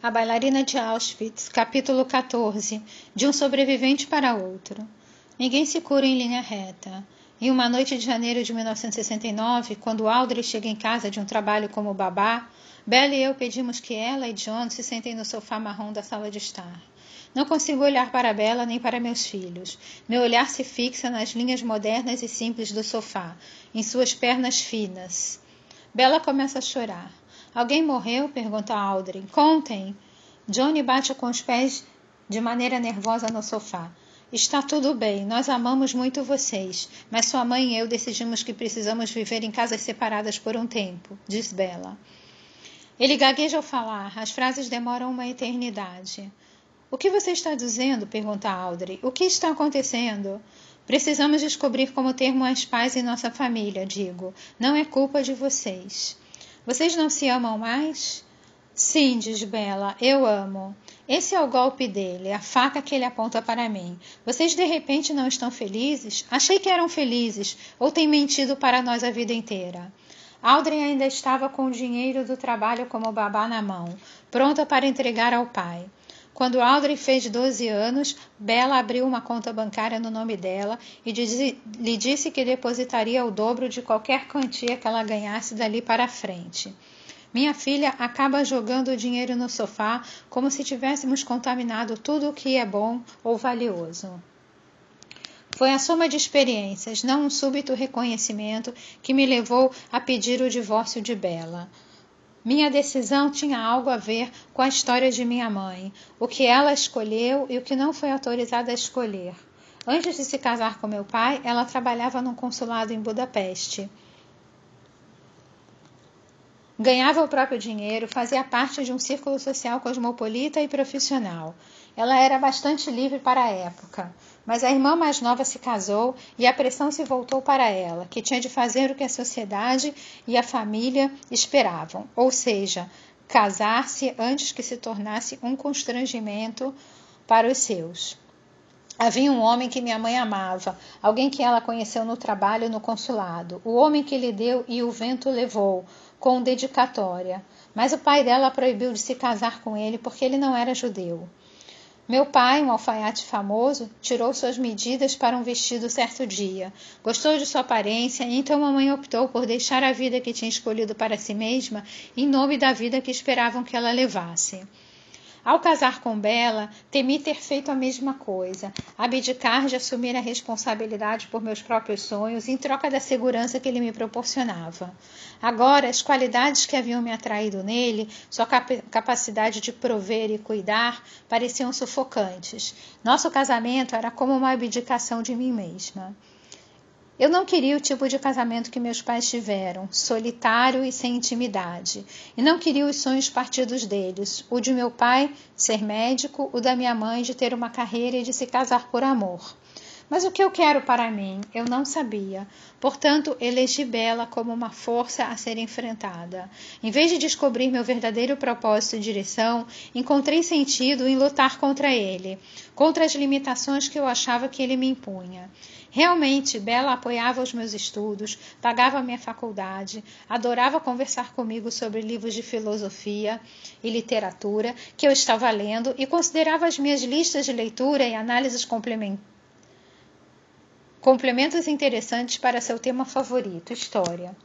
A bailarina de Auschwitz, capítulo 14 De um sobrevivente para outro. Ninguém se cura em linha reta. Em uma noite de janeiro de 1969, quando Audrey chega em casa de um trabalho como babá, Bella e eu pedimos que ela e John se sentem no sofá marrom da sala de estar. Não consigo olhar para Bella nem para meus filhos. Meu olhar se fixa nas linhas modernas e simples do sofá, em suas pernas finas. Bella começa a chorar. Alguém morreu? pergunta Aldrin. Contem. Johnny bate com os pés de maneira nervosa no sofá. Está tudo bem, nós amamos muito vocês, mas sua mãe e eu decidimos que precisamos viver em casas separadas por um tempo, diz Bella. Ele gagueja ao falar, as frases demoram uma eternidade. O que você está dizendo? pergunta Audrey. O que está acontecendo? Precisamos descobrir como ter mais paz em nossa família, digo. Não é culpa de vocês. Vocês não se amam mais? Sim, diz Bela, eu amo. Esse é o golpe dele, a faca que ele aponta para mim. Vocês de repente não estão felizes? Achei que eram felizes, ou têm mentido para nós a vida inteira. Aldrin ainda estava com o dinheiro do trabalho como babá na mão, pronta para entregar ao pai. Quando Audrey fez 12 anos, Bella abriu uma conta bancária no nome dela e lhe disse que depositaria o dobro de qualquer quantia que ela ganhasse dali para frente. Minha filha acaba jogando o dinheiro no sofá como se tivéssemos contaminado tudo o que é bom ou valioso. Foi a soma de experiências, não um súbito reconhecimento, que me levou a pedir o divórcio de Bela. Minha decisão tinha algo a ver com a história de minha mãe, o que ela escolheu e o que não foi autorizada a escolher. Antes de se casar com meu pai, ela trabalhava num consulado em Budapeste. Ganhava o próprio dinheiro, fazia parte de um círculo social cosmopolita e profissional. Ela era bastante livre para a época, mas a irmã mais nova se casou e a pressão se voltou para ela, que tinha de fazer o que a sociedade e a família esperavam, ou seja, casar-se antes que se tornasse um constrangimento para os seus. Havia um homem que minha mãe amava, alguém que ela conheceu no trabalho no consulado, o homem que lhe deu e o vento levou, com dedicatória. Mas o pai dela proibiu de se casar com ele porque ele não era judeu. Meu pai, um alfaiate famoso, tirou suas medidas para um vestido certo dia. Gostou de sua aparência, então mamãe optou por deixar a vida que tinha escolhido para si mesma em nome da vida que esperavam que ela levasse. Ao casar com Bela, temi ter feito a mesma coisa, abdicar de assumir a responsabilidade por meus próprios sonhos em troca da segurança que ele me proporcionava. Agora, as qualidades que haviam me atraído nele, sua cap capacidade de prover e cuidar, pareciam sufocantes. Nosso casamento era como uma abdicação de mim mesma. Eu não queria o tipo de casamento que meus pais tiveram, solitário e sem intimidade. E não queria os sonhos partidos deles, o de meu pai ser médico, o da minha mãe de ter uma carreira e de se casar por amor. Mas o que eu quero para mim, eu não sabia. Portanto, elegi Bela como uma força a ser enfrentada. Em vez de descobrir meu verdadeiro propósito e direção, encontrei sentido em lutar contra ele, contra as limitações que eu achava que ele me impunha. Realmente, Bela apoiava os meus estudos, pagava minha faculdade, adorava conversar comigo sobre livros de filosofia e literatura que eu estava lendo e considerava as minhas listas de leitura e análises complementares complementos interessantes para seu tema favorito, história.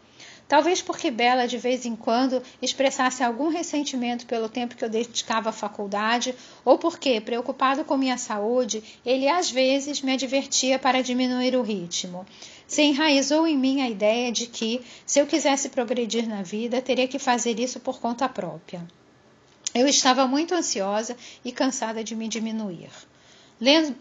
Talvez porque Bela de vez em quando expressasse algum ressentimento pelo tempo que eu dedicava à faculdade, ou porque, preocupado com minha saúde, ele às vezes me advertia para diminuir o ritmo. Se enraizou em mim a ideia de que, se eu quisesse progredir na vida, teria que fazer isso por conta própria. Eu estava muito ansiosa e cansada de me diminuir.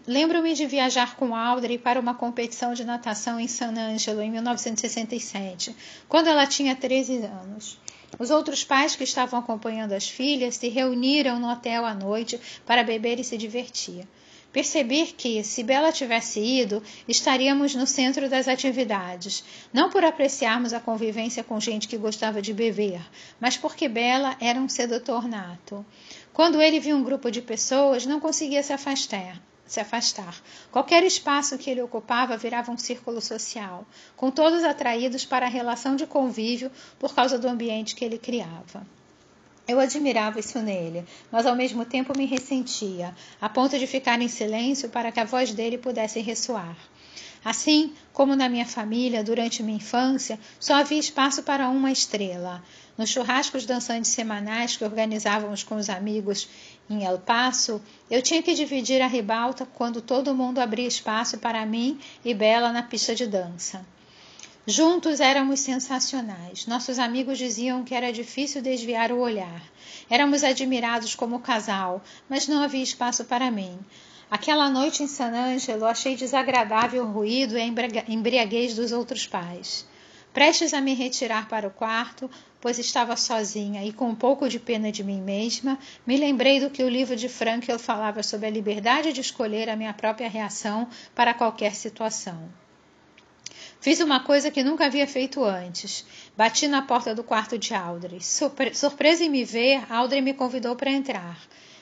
Lembro-me de viajar com Audrey para uma competição de natação em San Angelo em 1967, quando ela tinha 13 anos. Os outros pais que estavam acompanhando as filhas se reuniram no hotel à noite para beber e se divertir. Percebi que, se Bela tivesse ido, estaríamos no centro das atividades, não por apreciarmos a convivência com gente que gostava de beber, mas porque Bela era um sedutor nato. Quando ele via um grupo de pessoas, não conseguia se afastar. Se afastar. Qualquer espaço que ele ocupava virava um círculo social, com todos atraídos para a relação de convívio por causa do ambiente que ele criava. Eu admirava isso nele, mas ao mesmo tempo me ressentia, a ponto de ficar em silêncio para que a voz dele pudesse ressoar. Assim como na minha família, durante minha infância, só havia espaço para uma estrela. Nos churrascos dançantes semanais que organizávamos com os amigos em El Paso, eu tinha que dividir a ribalta quando todo mundo abria espaço para mim e Bela na pista de dança. Juntos éramos sensacionais. Nossos amigos diziam que era difícil desviar o olhar. Éramos admirados como casal, mas não havia espaço para mim. Aquela noite em San Angelo achei desagradável o ruído e a embriaguez dos outros pais. Prestes a me retirar para o quarto, pois estava sozinha e com um pouco de pena de mim mesma, me lembrei do que o livro de Frankl falava sobre a liberdade de escolher a minha própria reação para qualquer situação. Fiz uma coisa que nunca havia feito antes. Bati na porta do quarto de Audrey. Surpre surpresa em me ver, Audrey me convidou para entrar.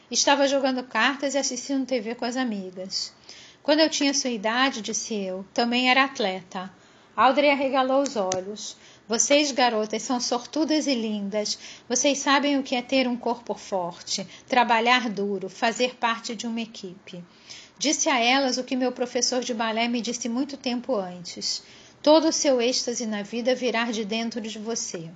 Estava jogando cartas e assistindo TV com as amigas. Quando eu tinha sua idade, disse eu, também era atleta. Audrey arregalou os olhos. Vocês, garotas, são sortudas e lindas. Vocês sabem o que é ter um corpo forte, trabalhar duro, fazer parte de uma equipe. Disse a elas o que meu professor de balé me disse muito tempo antes. Todo o seu êxtase na vida virá de dentro de você.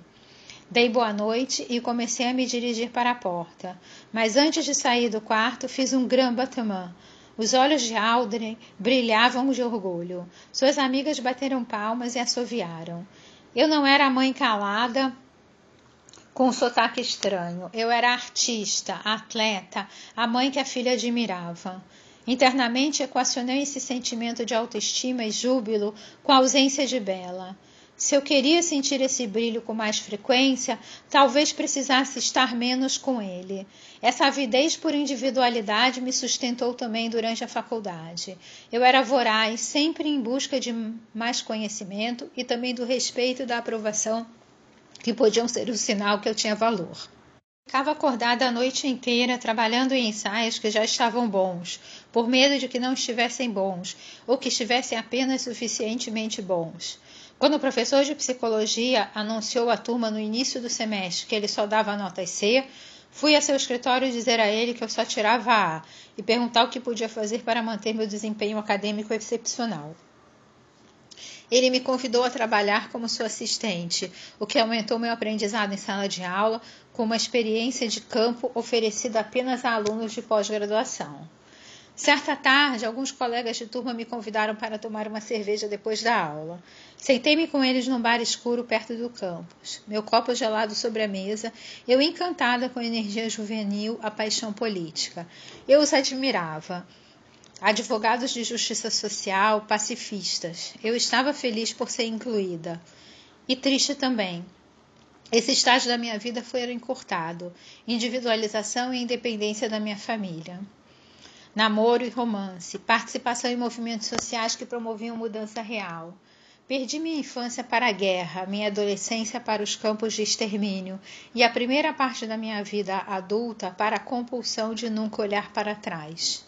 Dei boa noite e comecei a me dirigir para a porta. Mas antes de sair do quarto, fiz um grand battement. Os olhos de Aldrin brilhavam de orgulho. Suas amigas bateram palmas e assoviaram. Eu não era mãe calada com sotaque estranho. Eu era artista, atleta, a mãe que a filha admirava. Internamente equacionei esse sentimento de autoestima e júbilo com a ausência de Bela. Se eu queria sentir esse brilho com mais frequência, talvez precisasse estar menos com ele. Essa avidez por individualidade me sustentou também durante a faculdade. Eu era voraz, sempre em busca de mais conhecimento e também do respeito e da aprovação que podiam ser o sinal que eu tinha valor. Ficava acordada a noite inteira trabalhando em ensaios que já estavam bons, por medo de que não estivessem bons, ou que estivessem apenas suficientemente bons. Quando o professor de psicologia anunciou à turma no início do semestre que ele só dava notas C, fui a seu escritório dizer a ele que eu só tirava A e perguntar o que podia fazer para manter meu desempenho acadêmico excepcional. Ele me convidou a trabalhar como sua assistente, o que aumentou meu aprendizado em sala de aula, com uma experiência de campo oferecida apenas a alunos de pós-graduação. Certa tarde, alguns colegas de turma me convidaram para tomar uma cerveja depois da aula. Sentei-me com eles num bar escuro perto do campus, meu copo gelado sobre a mesa, eu encantada com a energia juvenil, a paixão política. Eu os admirava advogados de justiça social, pacifistas. Eu estava feliz por ser incluída e triste também. Esse estágio da minha vida foi encurtado, individualização e independência da minha família. Namoro e romance, participação em movimentos sociais que promoviam mudança real. Perdi minha infância para a guerra, minha adolescência para os campos de extermínio e a primeira parte da minha vida adulta para a compulsão de nunca olhar para trás.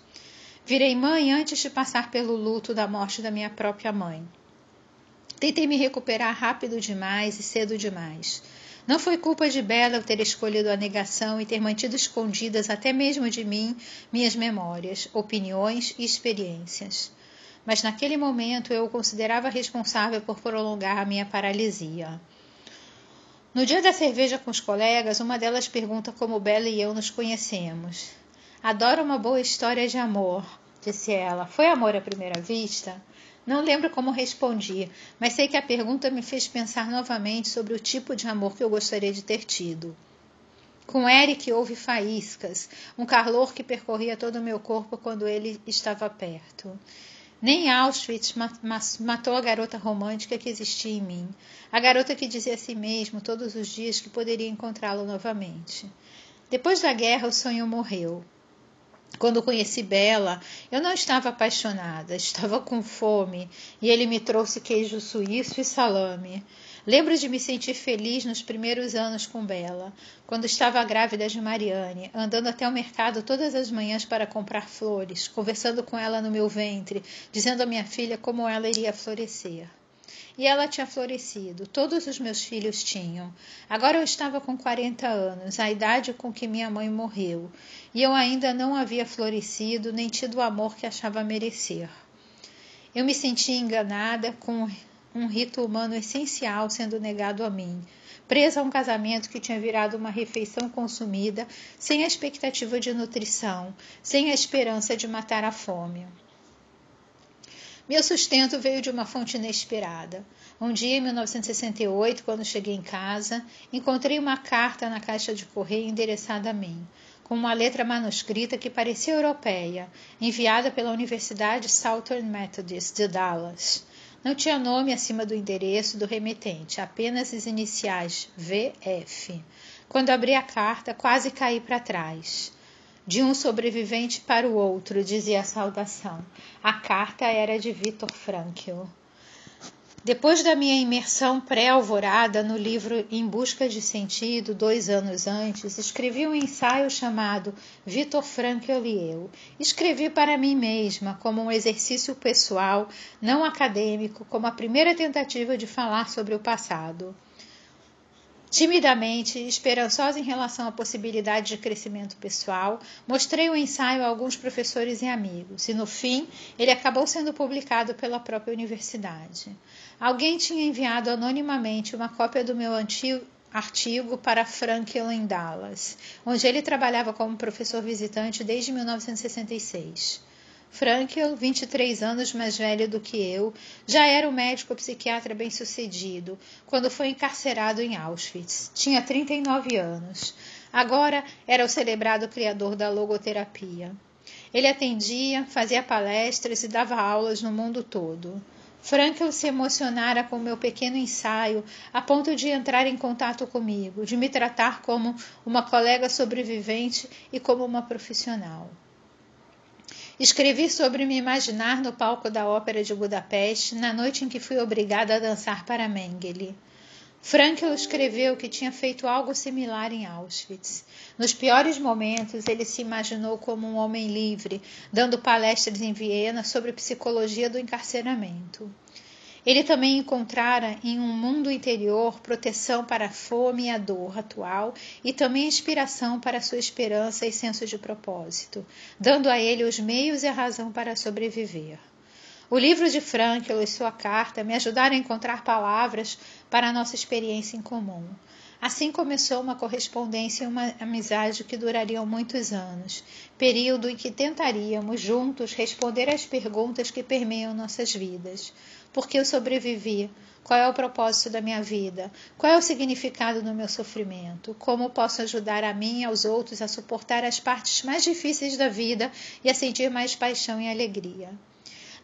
Virei mãe antes de passar pelo luto da morte da minha própria mãe. Tentei me recuperar rápido demais e cedo demais. Não foi culpa de Bela eu ter escolhido a negação e ter mantido escondidas até mesmo de mim minhas memórias, opiniões e experiências. Mas naquele momento eu o considerava responsável por prolongar a minha paralisia. No dia da cerveja com os colegas, uma delas pergunta como Bela e eu nos conhecemos. Adoro uma boa história de amor, disse ela. Foi amor à primeira vista? Não lembro como respondi, mas sei que a pergunta me fez pensar novamente sobre o tipo de amor que eu gostaria de ter tido. Com Eric houve faíscas, um calor que percorria todo o meu corpo quando ele estava perto. Nem Auschwitz matou a garota romântica que existia em mim, a garota que dizia a si mesmo todos os dias que poderia encontrá-lo novamente. Depois da guerra, o sonho morreu. Quando conheci Bela, eu não estava apaixonada, estava com fome e ele me trouxe queijo suíço e salame. Lembro de me sentir feliz nos primeiros anos com Bela, quando estava grávida de Mariane, andando até o mercado todas as manhãs para comprar flores, conversando com ela no meu ventre, dizendo à minha filha como ela iria florescer. E ela tinha florescido, todos os meus filhos tinham. Agora eu estava com 40 anos, a idade com que minha mãe morreu, e eu ainda não havia florescido nem tido o amor que achava merecer. Eu me sentia enganada com um rito humano essencial sendo negado a mim, presa a um casamento que tinha virado uma refeição consumida, sem a expectativa de nutrição, sem a esperança de matar a fome. Meu sustento veio de uma fonte inesperada. Um dia, em 1968, quando cheguei em casa, encontrei uma carta na caixa de correio endereçada a mim, com uma letra manuscrita que parecia europeia, enviada pela Universidade Southern Methodist de Dallas. Não tinha nome acima do endereço do remetente, apenas as iniciais VF. Quando abri a carta, quase caí para trás. De um sobrevivente para o outro, dizia a saudação. A carta era de Viktor Frankl. Depois da minha imersão pré-alvorada no livro Em Busca de Sentido, dois anos antes, escrevi um ensaio chamado Viktor Frankl e Eu. Escrevi para mim mesma, como um exercício pessoal, não acadêmico, como a primeira tentativa de falar sobre o passado. Timidamente, esperançosa em relação à possibilidade de crescimento pessoal, mostrei o ensaio a alguns professores e amigos, e no fim ele acabou sendo publicado pela própria universidade. Alguém tinha enviado anonimamente uma cópia do meu antigo artigo para Franklin Dallas, onde ele trabalhava como professor visitante desde 1966. Frankel, 23 anos mais velho do que eu, já era um médico psiquiatra bem-sucedido quando foi encarcerado em Auschwitz. Tinha 39 anos. Agora era o celebrado criador da logoterapia. Ele atendia, fazia palestras e dava aulas no mundo todo. Frankel se emocionara com meu pequeno ensaio a ponto de entrar em contato comigo, de me tratar como uma colega sobrevivente e como uma profissional. Escrevi sobre me imaginar no palco da Ópera de Budapeste na noite em que fui obrigada a dançar para Mengele. Frankel escreveu que tinha feito algo similar em Auschwitz. Nos piores momentos, ele se imaginou como um homem livre, dando palestras em Viena sobre psicologia do encarceramento. Ele também encontrara em um mundo interior proteção para a fome e a dor atual e também inspiração para sua esperança e senso de propósito, dando a ele os meios e a razão para sobreviver. O livro de Frankl e sua carta me ajudaram a encontrar palavras para a nossa experiência em comum. Assim começou uma correspondência e uma amizade que durariam muitos anos, período em que tentaríamos juntos responder às perguntas que permeiam nossas vidas. Por que eu sobrevivi? Qual é o propósito da minha vida? Qual é o significado do meu sofrimento? Como posso ajudar a mim e aos outros a suportar as partes mais difíceis da vida e a sentir mais paixão e alegria?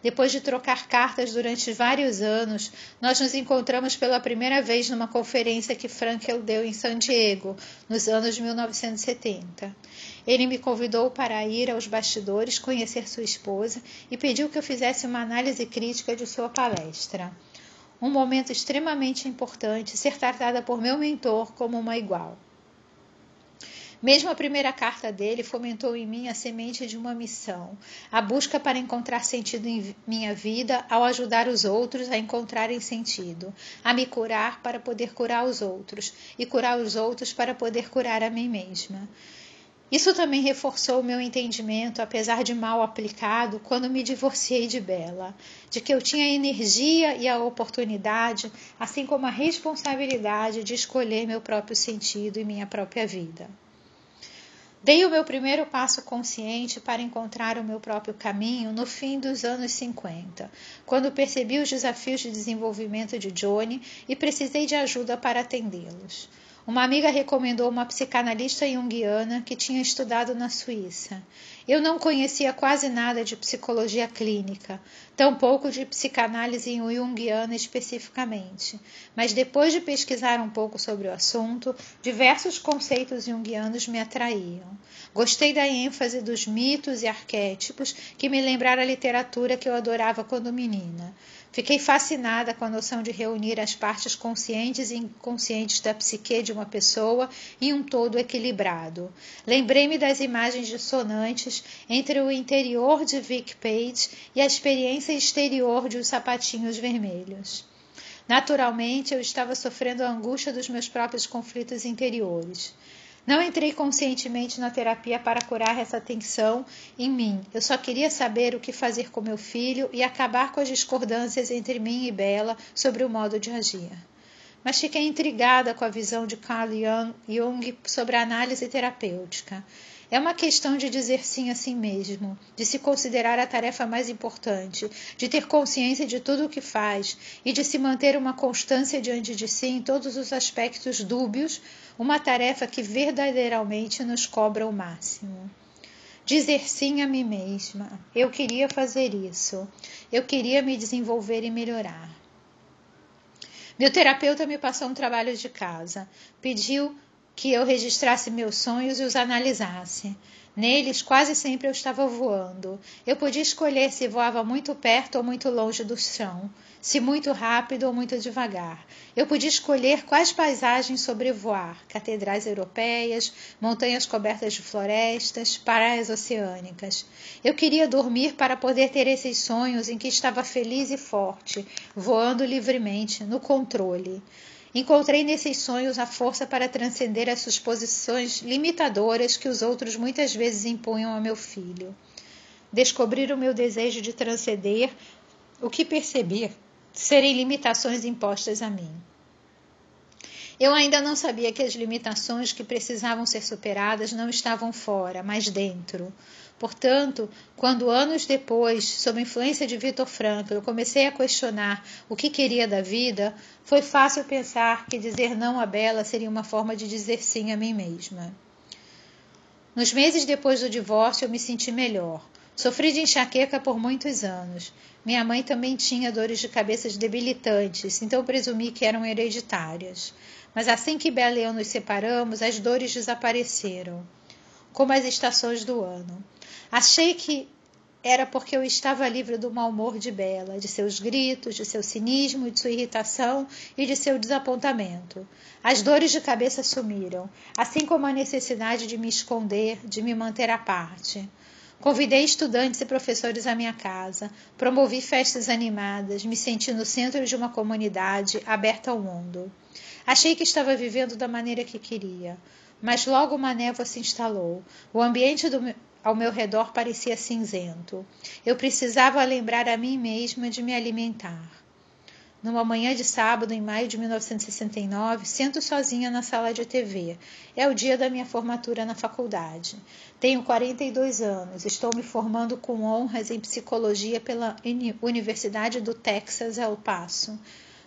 Depois de trocar cartas durante vários anos, nós nos encontramos pela primeira vez numa conferência que Frankel deu em San Diego, nos anos 1970. Ele me convidou para ir aos bastidores conhecer sua esposa e pediu que eu fizesse uma análise crítica de sua palestra. Um momento extremamente importante, ser tratada por meu mentor como uma igual. Mesmo a primeira carta dele fomentou em mim a semente de uma missão, a busca para encontrar sentido em minha vida ao ajudar os outros a encontrarem sentido, a me curar para poder curar os outros e curar os outros para poder curar a mim mesma. Isso também reforçou o meu entendimento, apesar de mal aplicado, quando me divorciei de Bela, de que eu tinha a energia e a oportunidade, assim como a responsabilidade de escolher meu próprio sentido e minha própria vida. Dei o meu primeiro passo consciente para encontrar o meu próprio caminho no fim dos anos 50, quando percebi os desafios de desenvolvimento de Johnny e precisei de ajuda para atendê-los. Uma amiga recomendou uma psicanalista junguiana que tinha estudado na Suíça. Eu não conhecia quase nada de psicologia clínica, tampouco de psicanálise junguiana especificamente, mas depois de pesquisar um pouco sobre o assunto, diversos conceitos junguianos me atraíam. Gostei da ênfase dos mitos e arquétipos que me lembraram a literatura que eu adorava quando menina. Fiquei fascinada com a noção de reunir as partes conscientes e inconscientes da psique de uma pessoa em um todo equilibrado. Lembrei-me das imagens dissonantes entre o interior de Vic Page e a experiência exterior de os sapatinhos vermelhos. Naturalmente, eu estava sofrendo a angústia dos meus próprios conflitos interiores. Não entrei conscientemente na terapia para curar essa tensão em mim. Eu só queria saber o que fazer com meu filho e acabar com as discordâncias entre mim e Bela sobre o modo de agir. Mas fiquei intrigada com a visão de Carl Jung sobre a análise terapêutica. É uma questão de dizer sim a si mesmo, de se considerar a tarefa mais importante, de ter consciência de tudo o que faz e de se manter uma constância diante de si em todos os aspectos dúbios, uma tarefa que verdadeiramente nos cobra o máximo. Dizer sim a mim mesma. Eu queria fazer isso. Eu queria me desenvolver e melhorar. Meu terapeuta me passou um trabalho de casa. Pediu que eu registrasse meus sonhos e os analisasse. Neles, quase sempre eu estava voando. Eu podia escolher se voava muito perto ou muito longe do chão, se muito rápido ou muito devagar. Eu podia escolher quais paisagens sobrevoar: catedrais europeias, montanhas cobertas de florestas, praias oceânicas. Eu queria dormir para poder ter esses sonhos em que estava feliz e forte, voando livremente, no controle. Encontrei nesses sonhos a força para transcender as suposições limitadoras que os outros muitas vezes impunham ao meu filho. Descobrir o meu desejo de transcender o que percebi serem limitações impostas a mim. Eu ainda não sabia que as limitações que precisavam ser superadas não estavam fora, mas dentro. Portanto, quando anos depois, sob influência de Vitor Frankl, eu comecei a questionar o que queria da vida, foi fácil pensar que dizer não a Bela seria uma forma de dizer sim a mim mesma. Nos meses depois do divórcio, eu me senti melhor. Sofri de enxaqueca por muitos anos. Minha mãe também tinha dores de cabeça debilitantes, então presumi que eram hereditárias. Mas assim que Bela e eu nos separamos, as dores desapareceram, como as estações do ano. Achei que era porque eu estava livre do mau humor de Bela, de seus gritos, de seu cinismo, de sua irritação e de seu desapontamento. As dores de cabeça sumiram, assim como a necessidade de me esconder, de me manter à parte. Convidei estudantes e professores à minha casa, promovi festas animadas, me senti no centro de uma comunidade aberta ao mundo. Achei que estava vivendo da maneira que queria, mas logo uma névoa se instalou. O ambiente do, ao meu redor parecia cinzento. Eu precisava lembrar a mim mesma de me alimentar. Numa manhã de sábado, em maio de 1969, sento sozinha na sala de TV. É o dia da minha formatura na faculdade. Tenho 42 anos, estou me formando com honras em psicologia pela Universidade do Texas El Paso.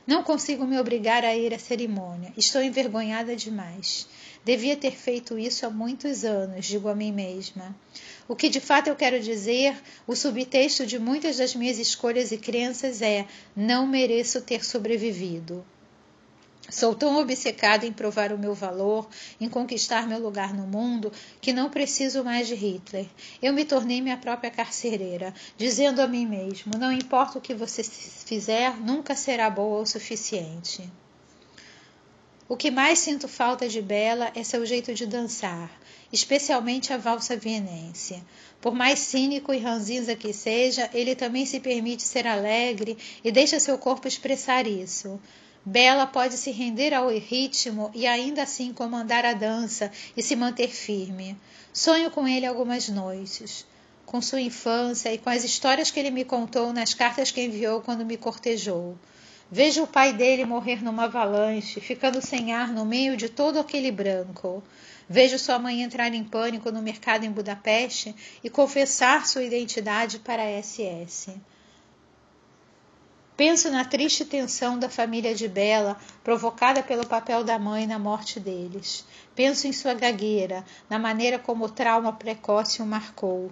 Não consigo me obrigar a ir à cerimônia. Estou envergonhada demais. Devia ter feito isso há muitos anos, digo a mim mesma. O que de fato eu quero dizer, o subtexto de muitas das minhas escolhas e crenças é: não mereço ter sobrevivido. Sou tão obcecada em provar o meu valor, em conquistar meu lugar no mundo, que não preciso mais de Hitler. Eu me tornei minha própria carcereira, dizendo a mim mesmo: não importa o que você fizer, nunca será boa o suficiente. O que mais sinto falta de Bela é seu jeito de dançar, especialmente a valsa vienense. Por mais cínico e ranzinza que seja, ele também se permite ser alegre e deixa seu corpo expressar isso. Bela pode se render ao ritmo e ainda assim comandar a dança e se manter firme. Sonho com ele algumas noites, com sua infância e com as histórias que ele me contou nas cartas que enviou quando me cortejou. Vejo o pai dele morrer numa avalanche, ficando sem ar no meio de todo aquele branco. Vejo sua mãe entrar em pânico no mercado em Budapeste e confessar sua identidade para a SS. Penso na triste tensão da família de Bela, provocada pelo papel da mãe na morte deles. Penso em sua gagueira, na maneira como o trauma precoce o marcou.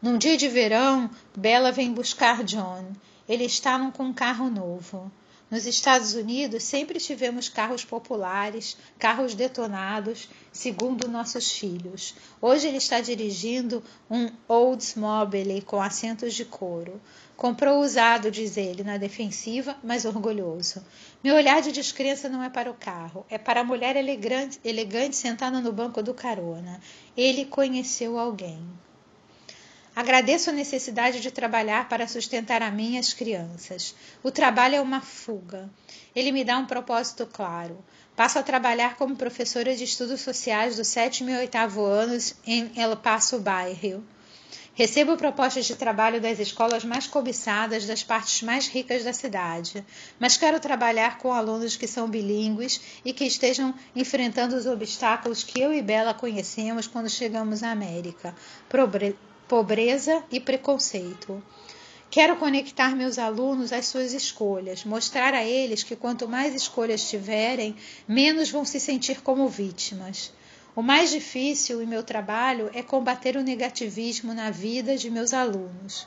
Num dia de verão, Bela vem buscar John. Ele está com um carro novo. Nos Estados Unidos, sempre tivemos carros populares, carros detonados, segundo nossos filhos. Hoje ele está dirigindo um Oldsmobile com assentos de couro. Comprou usado, diz ele, na defensiva, mas orgulhoso. Meu olhar de descrença não é para o carro, é para a mulher elegante, elegante sentada no banco do carona. Ele conheceu alguém. Agradeço a necessidade de trabalhar para sustentar a mim e as crianças. O trabalho é uma fuga. Ele me dá um propósito claro. Passo a trabalhar como professora de estudos sociais do sétimo e oitavo anos em El Paso Bairro. Recebo propostas de trabalho das escolas mais cobiçadas das partes mais ricas da cidade, mas quero trabalhar com alunos que são bilíngues e que estejam enfrentando os obstáculos que eu e Bela conhecemos quando chegamos à América pobreza e preconceito. Quero conectar meus alunos às suas escolhas, mostrar a eles que quanto mais escolhas tiverem, menos vão se sentir como vítimas. O mais difícil em meu trabalho é combater o negativismo na vida de meus alunos.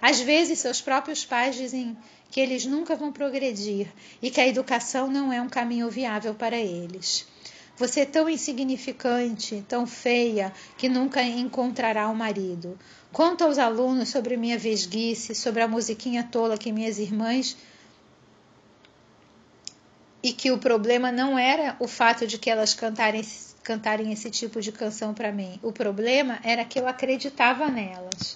Às vezes, seus próprios pais dizem que eles nunca vão progredir e que a educação não é um caminho viável para eles. Você é tão insignificante, tão feia, que nunca encontrará um marido. Conto aos alunos sobre minha vesguice, sobre a musiquinha tola que minhas irmãs. E que o problema não era o fato de que elas cantarem, cantarem esse tipo de canção para mim. O problema era que eu acreditava nelas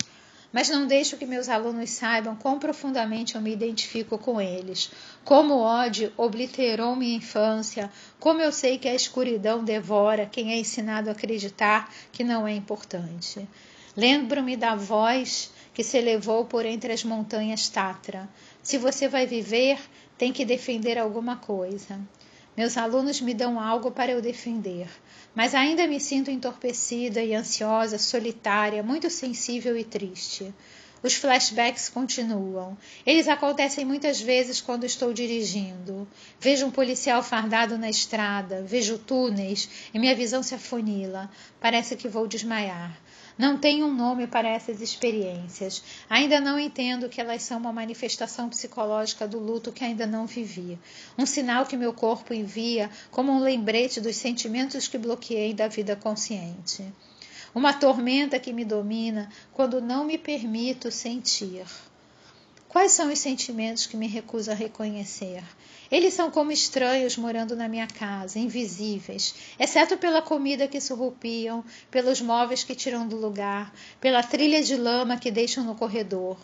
mas não deixo que meus alunos saibam quão profundamente eu me identifico com eles, como o ódio obliterou minha infância, como eu sei que a escuridão devora quem é ensinado a acreditar que não é importante. Lembro-me da voz que se elevou por entre as montanhas Tatra. Se você vai viver, tem que defender alguma coisa. Meus alunos me dão algo para eu defender, mas ainda me sinto entorpecida e ansiosa, solitária, muito sensível e triste. Os flashbacks continuam. Eles acontecem muitas vezes quando estou dirigindo. Vejo um policial fardado na estrada, vejo túneis e minha visão se afunila. Parece que vou desmaiar. Não tenho um nome para essas experiências. Ainda não entendo que elas são uma manifestação psicológica do luto que ainda não vivi. Um sinal que meu corpo envia como um lembrete dos sentimentos que bloqueei da vida consciente. Uma tormenta que me domina quando não me permito sentir. Quais são os sentimentos que me recuso a reconhecer? Eles são como estranhos morando na minha casa, invisíveis, exceto pela comida que surrupiam, pelos móveis que tiram do lugar, pela trilha de lama que deixam no corredor.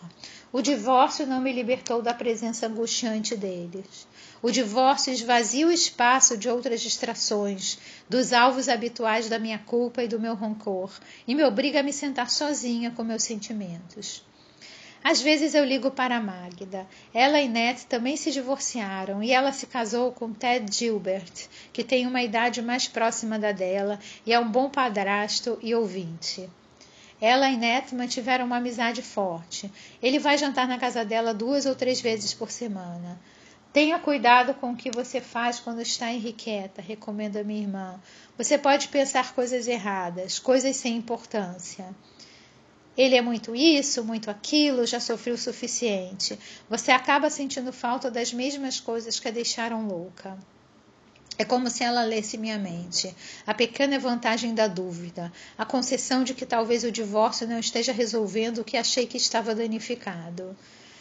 O divórcio não me libertou da presença angustiante deles. O divórcio esvazia o espaço de outras distrações, dos alvos habituais da minha culpa e do meu rancor, e me obriga a me sentar sozinha com meus sentimentos. Às vezes eu ligo para Magda. Ela e Ned também se divorciaram e ela se casou com Ted Gilbert, que tem uma idade mais próxima da dela e é um bom padrasto e ouvinte. Ela e Ned mantiveram uma amizade forte. Ele vai jantar na casa dela duas ou três vezes por semana. Tenha cuidado com o que você faz quando está irrequieta, recomenda minha irmã. Você pode pensar coisas erradas, coisas sem importância. Ele é muito isso, muito aquilo, já sofreu o suficiente. Você acaba sentindo falta das mesmas coisas que a deixaram louca. É como se ela lesse minha mente. A pequena vantagem da dúvida, a concessão de que talvez o divórcio não esteja resolvendo o que achei que estava danificado.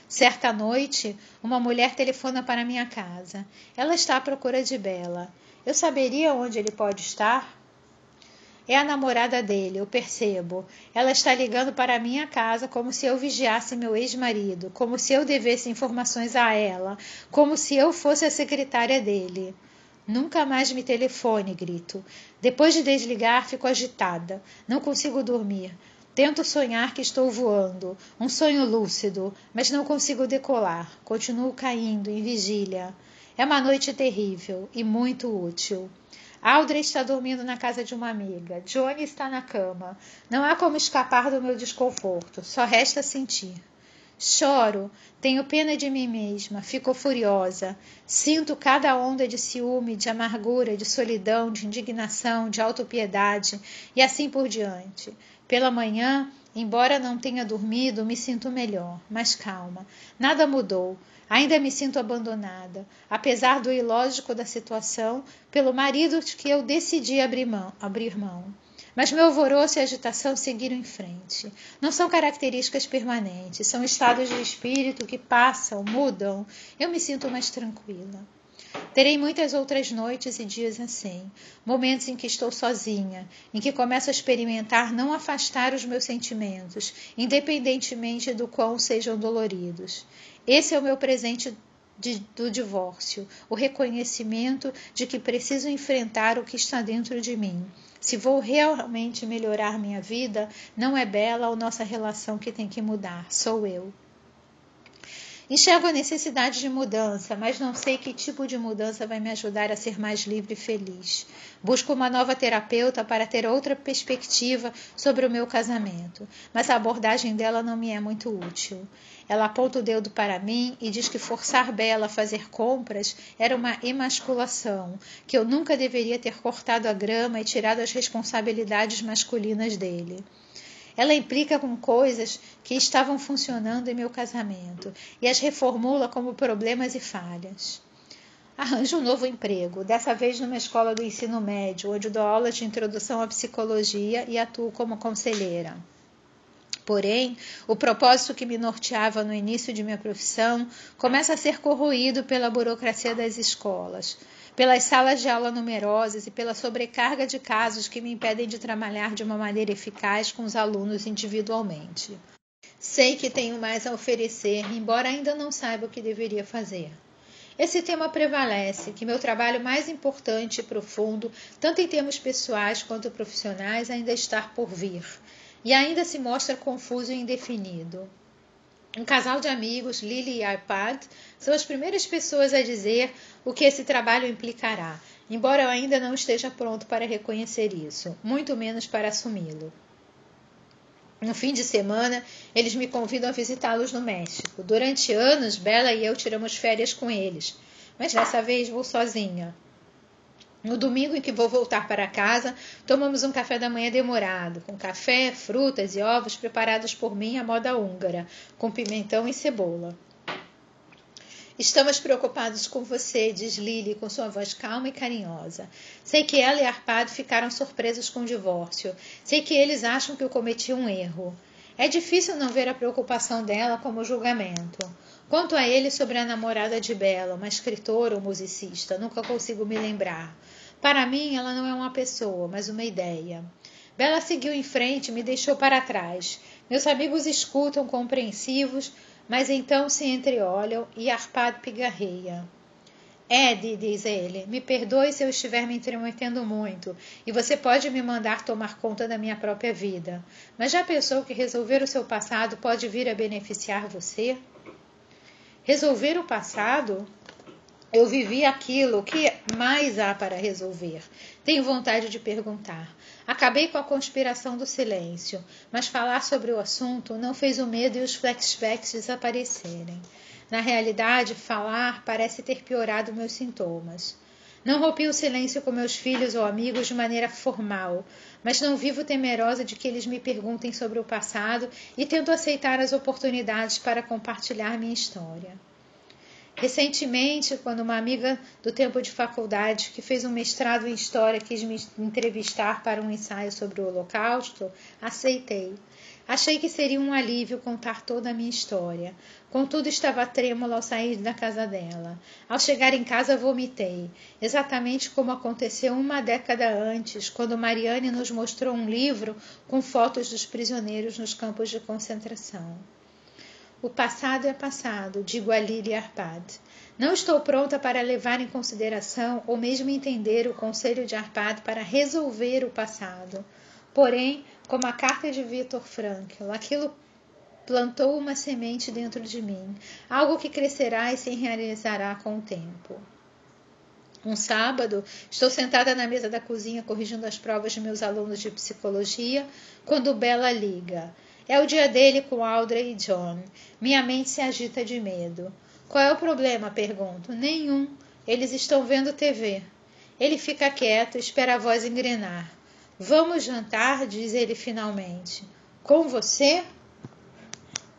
Certa noite, uma mulher telefona para minha casa. Ela está à procura de Bela. Eu saberia onde ele pode estar? É a namorada dele, eu percebo. Ela está ligando para a minha casa como se eu vigiasse meu ex-marido, como se eu devesse informações a ela, como se eu fosse a secretária dele. Nunca mais me telefone, grito. Depois de desligar, fico agitada. Não consigo dormir. Tento sonhar que estou voando, um sonho lúcido, mas não consigo decolar. Continuo caindo em vigília. É uma noite terrível e muito útil. Audrey está dormindo na casa de uma amiga. Johnny está na cama. Não há como escapar do meu desconforto. Só resta sentir. Choro, tenho pena de mim mesma, fico furiosa. Sinto cada onda de ciúme, de amargura, de solidão, de indignação, de autopiedade e assim por diante. Pela manhã, Embora não tenha dormido, me sinto melhor, mas calma. Nada mudou. Ainda me sinto abandonada, apesar do ilógico da situação, pelo marido de que eu decidi abrir mão. Abrir mão. Mas meu alvoroço e agitação seguiram em frente. Não são características permanentes, são estados de espírito que passam, mudam. Eu me sinto mais tranquila. Terei muitas outras noites e dias assim, momentos em que estou sozinha, em que começo a experimentar não afastar os meus sentimentos, independentemente do quão sejam doloridos. Esse é o meu presente de, do divórcio, o reconhecimento de que preciso enfrentar o que está dentro de mim. Se vou realmente melhorar minha vida, não é Bela ou nossa relação que tem que mudar, sou eu. Enxergo a necessidade de mudança, mas não sei que tipo de mudança vai me ajudar a ser mais livre e feliz. Busco uma nova terapeuta para ter outra perspectiva sobre o meu casamento, mas a abordagem dela não me é muito útil. Ela aponta o dedo para mim e diz que forçar Bela a fazer compras era uma emasculação, que eu nunca deveria ter cortado a grama e tirado as responsabilidades masculinas dele. Ela implica com coisas que estavam funcionando em meu casamento e as reformula como problemas e falhas. Arranjo um novo emprego, dessa vez numa escola do ensino médio, onde dou aulas de introdução à psicologia e atuo como conselheira. Porém, o propósito que me norteava no início de minha profissão começa a ser corroído pela burocracia das escolas, pelas salas de aula numerosas e pela sobrecarga de casos que me impedem de trabalhar de uma maneira eficaz com os alunos individualmente. Sei que tenho mais a oferecer, embora ainda não saiba o que deveria fazer. Esse tema prevalece, que meu trabalho mais importante e profundo, tanto em termos pessoais quanto profissionais, ainda está por vir, e ainda se mostra confuso e indefinido. Um casal de amigos, Lily e Arpad, são as primeiras pessoas a dizer o que esse trabalho implicará, embora eu ainda não esteja pronto para reconhecer isso, muito menos para assumi-lo. No fim de semana, eles me convidam a visitá-los no México. Durante anos, Bella e eu tiramos férias com eles, mas dessa vez vou sozinha. No domingo em que vou voltar para casa, tomamos um café da manhã demorado, com café, frutas e ovos preparados por mim à moda húngara, com pimentão e cebola. Estamos preocupados com você, diz Lily com sua voz calma e carinhosa. Sei que ela e Arpado ficaram surpresos com o divórcio. Sei que eles acham que eu cometi um erro. É difícil não ver a preocupação dela como julgamento. Quanto a ele sobre a namorada de Bela, uma escritora ou musicista, nunca consigo me lembrar. Para mim, ela não é uma pessoa, mas uma ideia. Bela seguiu em frente e me deixou para trás. Meus amigos escutam compreensivos, mas então se entreolham e Arpado pigarreia. Ed, diz ele, me perdoe se eu estiver me intrometendo muito, e você pode me mandar tomar conta da minha própria vida. Mas já pensou que resolver o seu passado pode vir a beneficiar você? Resolver o passado? Eu vivi aquilo, que mais há para resolver? Tenho vontade de perguntar. Acabei com a conspiração do silêncio, mas falar sobre o assunto não fez o medo e os flashbacks desaparecerem. Na realidade, falar parece ter piorado meus sintomas. Não rompi o silêncio com meus filhos ou amigos de maneira formal, mas não vivo temerosa de que eles me perguntem sobre o passado e tento aceitar as oportunidades para compartilhar minha história. Recentemente, quando uma amiga do tempo de faculdade, que fez um mestrado em História, quis me entrevistar para um ensaio sobre o Holocausto, aceitei. Achei que seria um alívio contar toda a minha história. Contudo, estava trêmula ao sair da casa dela. Ao chegar em casa, vomitei, exatamente como aconteceu uma década antes, quando Mariane nos mostrou um livro com fotos dos prisioneiros nos campos de concentração. O passado é passado, digo a Lili Arpad. Não estou pronta para levar em consideração ou mesmo entender o conselho de Arpad para resolver o passado. Porém, como a carta de Viktor Frankl, aquilo plantou uma semente dentro de mim, algo que crescerá e se realizará com o tempo. Um sábado, estou sentada na mesa da cozinha corrigindo as provas de meus alunos de psicologia, quando Bela liga. É o dia dele com Audrey e John. Minha mente se agita de medo. Qual é o problema? pergunto. Nenhum. Eles estão vendo TV. Ele fica quieto, espera a voz engrenar. Vamos jantar, diz ele finalmente. Com você?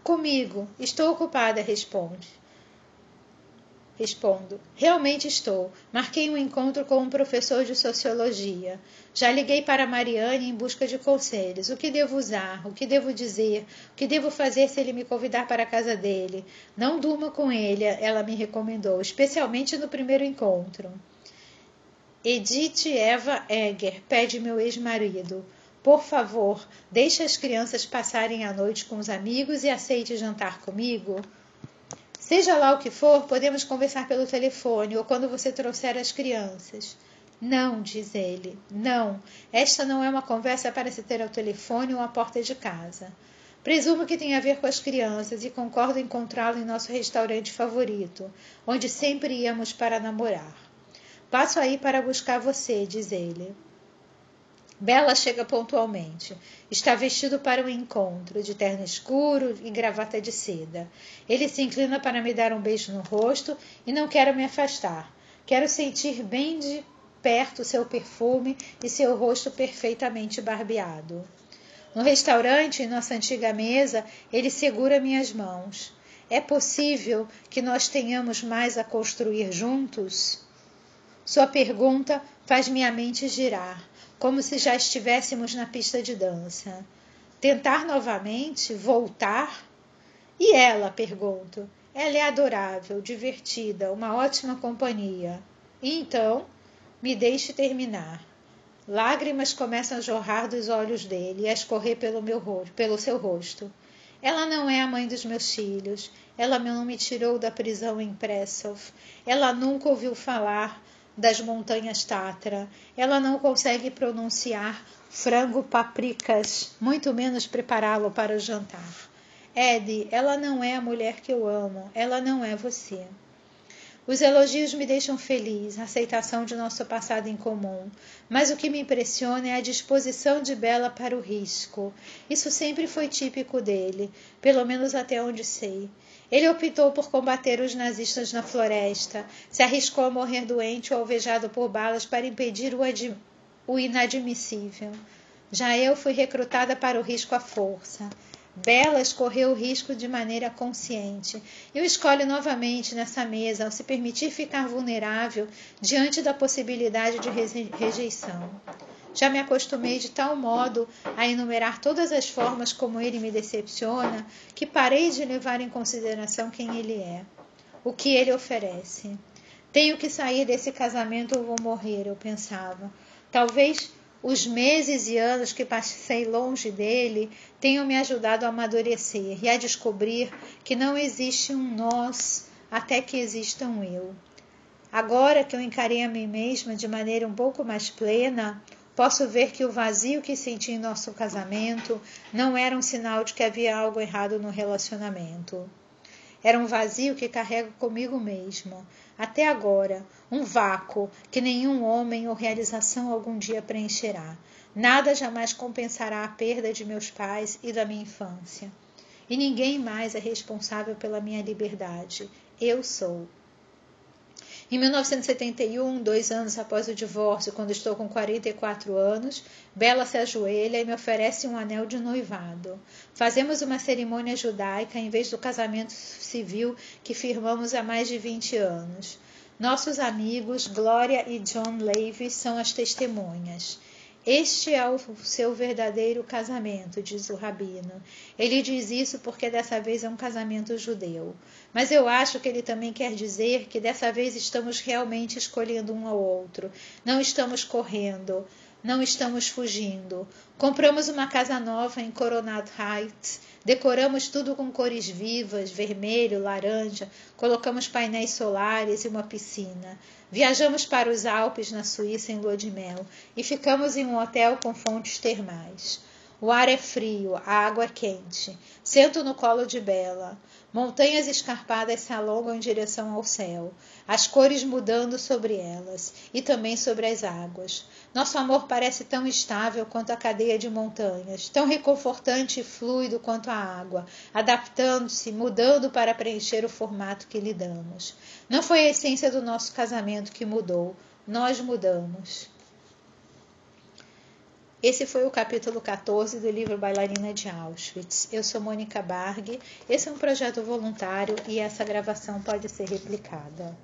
Comigo. Estou ocupada, responde. Respondo: Realmente estou. Marquei um encontro com um professor de sociologia. Já liguei para Mariane em busca de conselhos. O que devo usar? O que devo dizer? O que devo fazer se ele me convidar para a casa dele? Não durma com ele, ela me recomendou, especialmente no primeiro encontro. Edith Eva Egger pede meu ex-marido. Por favor, deixe as crianças passarem a noite com os amigos e aceite jantar comigo. Seja lá o que for, podemos conversar pelo telefone ou quando você trouxer as crianças. Não, diz ele, não. Esta não é uma conversa para se ter ao telefone ou à porta de casa. Presumo que tem a ver com as crianças e concordo em encontrá-lo em nosso restaurante favorito, onde sempre íamos para namorar. Passo aí para buscar você, diz ele. Bela chega pontualmente. Está vestido para o um encontro, de terno escuro e gravata de seda. Ele se inclina para me dar um beijo no rosto e não quero me afastar. Quero sentir bem de perto seu perfume e seu rosto perfeitamente barbeado. No restaurante, em nossa antiga mesa, ele segura minhas mãos. É possível que nós tenhamos mais a construir juntos? Sua pergunta faz minha mente girar como se já estivéssemos na pista de dança. Tentar novamente? Voltar? E ela? pergunto. Ela é adorável, divertida, uma ótima companhia. Então, me deixe terminar. Lágrimas começam a jorrar dos olhos dele e a escorrer pelo, meu, pelo seu rosto. Ela não é a mãe dos meus filhos. Ela não me tirou da prisão em Pressov. Ela nunca ouviu falar das montanhas Tatra. Ela não consegue pronunciar frango paprikas, muito menos prepará-lo para o jantar. Ed, ela não é a mulher que eu amo, ela não é você. Os elogios me deixam feliz, a aceitação de nosso passado em comum, mas o que me impressiona é a disposição de Bela para o risco. Isso sempre foi típico dele, pelo menos até onde sei. Ele optou por combater os nazistas na floresta, se arriscou a morrer doente ou alvejado por balas para impedir o, o inadmissível. Já eu fui recrutada para o risco à força. Bela escorreu o risco de maneira consciente e o escolhe novamente nessa mesa ao se permitir ficar vulnerável diante da possibilidade de rejeição. Já me acostumei de tal modo a enumerar todas as formas como ele me decepciona que parei de levar em consideração quem ele é, o que ele oferece. Tenho que sair desse casamento ou vou morrer, eu pensava. Talvez os meses e anos que passei longe dele tenham me ajudado a amadurecer e a descobrir que não existe um nós até que exista um eu. Agora que eu encarei a mim mesma de maneira um pouco mais plena, Posso ver que o vazio que senti em nosso casamento não era um sinal de que havia algo errado no relacionamento. Era um vazio que carrego comigo mesmo, até agora, um vácuo que nenhum homem ou realização algum dia preencherá. Nada jamais compensará a perda de meus pais e da minha infância. E ninguém mais é responsável pela minha liberdade. Eu sou. Em 1971, dois anos após o divórcio, quando estou com 44 anos, Bela se ajoelha e me oferece um anel de noivado. Fazemos uma cerimônia judaica em vez do casamento civil que firmamos há mais de 20 anos. Nossos amigos Glória e John Levy são as testemunhas. Este é o seu verdadeiro casamento, diz o rabino. Ele diz isso porque dessa vez é um casamento judeu. Mas eu acho que ele também quer dizer que dessa vez estamos realmente escolhendo um ao outro. Não estamos correndo, não estamos fugindo. Compramos uma casa nova em Coronado Heights Decoramos tudo com cores vivas, vermelho, laranja, colocamos painéis solares e uma piscina. Viajamos para os Alpes, na Suíça, em lua de mel, e ficamos em um hotel com fontes termais. O ar é frio, a água é quente. Sento no colo de Bela. Montanhas escarpadas se alongam em direção ao céu, as cores mudando sobre elas e também sobre as águas. Nosso amor parece tão estável quanto a cadeia de montanhas, tão reconfortante e fluido quanto a água, adaptando-se, mudando para preencher o formato que lhe damos. Não foi a essência do nosso casamento que mudou, nós mudamos. Esse foi o capítulo 14 do livro Bailarina de Auschwitz. Eu sou Mônica Barg. Esse é um projeto voluntário e essa gravação pode ser replicada.